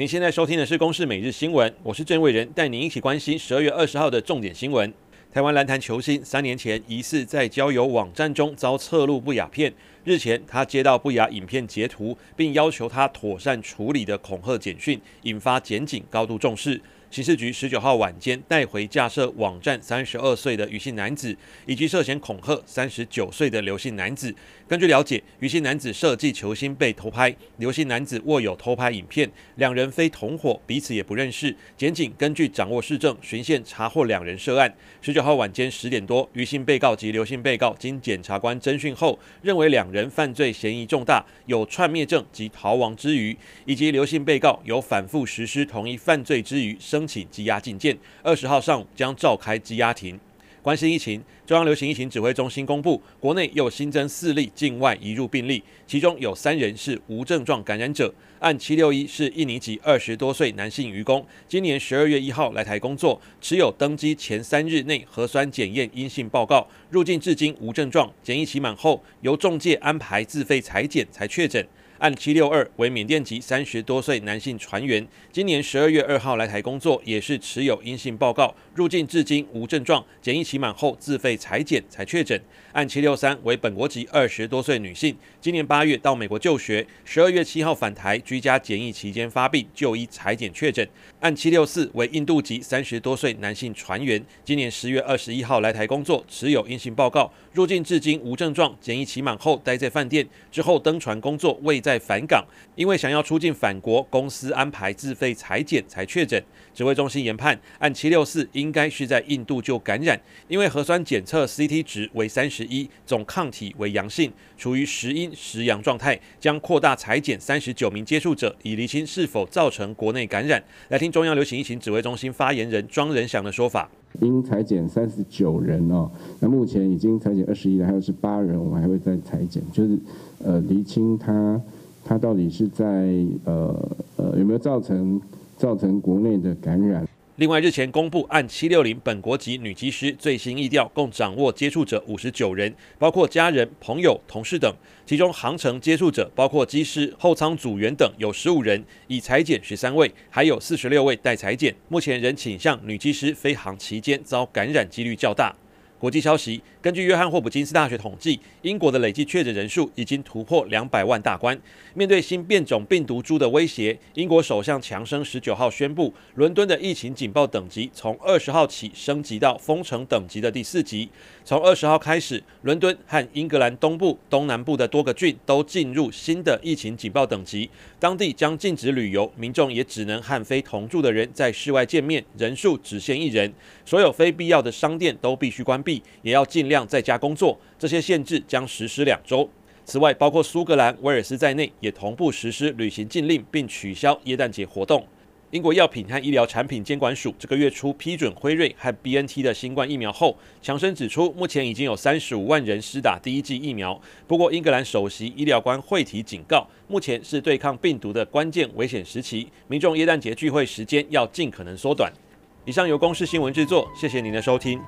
您现在收听的是《公视每日新闻》，我是郑伟仁，带您一起关心十二月二十号的重点新闻。台湾篮坛球星三年前疑似在交友网站中遭侧录不雅片，日前他接到不雅影片截图，并要求他妥善处理的恐吓简讯，引发检警高度重视。刑事局十九号晚间带回架设网站三十二岁的余姓男子，以及涉嫌恐吓三十九岁的刘姓男子。根据了解，余姓男子设计球星被偷拍，刘姓男子握有偷拍影片，两人非同伙，彼此也不认识。检警根据掌握事证，循线查获两人涉案。十九号晚间十点多，余姓被告及刘姓被告经检察官侦讯后，认为两人犯罪嫌疑重大，有串灭证及逃亡之余，以及刘姓被告有反复实施同一犯罪之虞，申请羁押禁见。二十号上午将召开羁押庭。关心疫情，中央流行疫情指挥中心公布，国内又新增四例境外移入病例，其中有三人是无症状感染者。案七六一是印尼籍二十多岁男性渔工，今年十二月一号来台工作，持有登机前三日内核酸检验阴性报告，入境至今无症状，检疫期满后由中介安排自费采检才确诊。案七六二为缅甸籍三十多岁男性船员，今年十二月二号来台工作，也是持有阴性报告，入境至今无症状，检疫期满后自费裁检才确诊。案七六三为本国籍二十多岁女性，今年八月到美国就学，十二月七号返台居家检疫期间发病，就医裁检确诊。案七六四为印度籍三十多岁男性船员，今年十月二十一号来台工作，持有阴性报告，入境至今无症状，检疫期满后待在饭店，之后登船工作，未在。在返港，因为想要出境返国，公司安排自费裁检才确诊。指挥中心研判，按七六四应该是在印度就感染，因为核酸检测 CT 值为三十一，总抗体为阳性，处于时阴时阳状态，将扩大裁剪三十九名接触者，以厘清是否造成国内感染。来听中央流行疫情指挥中心发言人庄仁祥的说法：因裁剪三十九人哦，那目前已经采检二十一人，还有十八人，我们还会再采检，就是呃厘清他。它到底是在呃呃有没有造成造成国内的感染？另外，日前公布按七六零本国籍女机师最新疫调，共掌握接触者五十九人，包括家人、朋友、同事等。其中航程接触者包括机师、后舱组员等有十五人，已裁减十三位，还有四十六位待裁减。目前仍倾向女机师飞航期间遭感染几率较大。国际消息，根据约翰霍普金斯大学统计，英国的累计确诊人数已经突破两百万大关。面对新变种病毒株的威胁，英国首相强生十九号宣布，伦敦的疫情警报等级从二十号起升级到封城等级的第四级。从二十号开始，伦敦和英格兰东部、东南部的多个郡都进入新的疫情警报等级，当地将禁止旅游，民众也只能和非同住的人在室外见面，人数只限一人。所有非必要的商店都必须关闭。也要尽量在家工作，这些限制将实施两周。此外，包括苏格兰、威尔斯在内，也同步实施旅行禁令，并取消耶诞节活动。英国药品和医疗产品监管署这个月初批准辉瑞和 BNT 的新冠疫苗后，强生指出，目前已经有三十五万人施打第一剂疫苗。不过，英格兰首席医疗官惠提警告，目前是对抗病毒的关键危险时期，民众耶诞节聚会时间要尽可能缩短。以上由公视新闻制作，谢谢您的收听。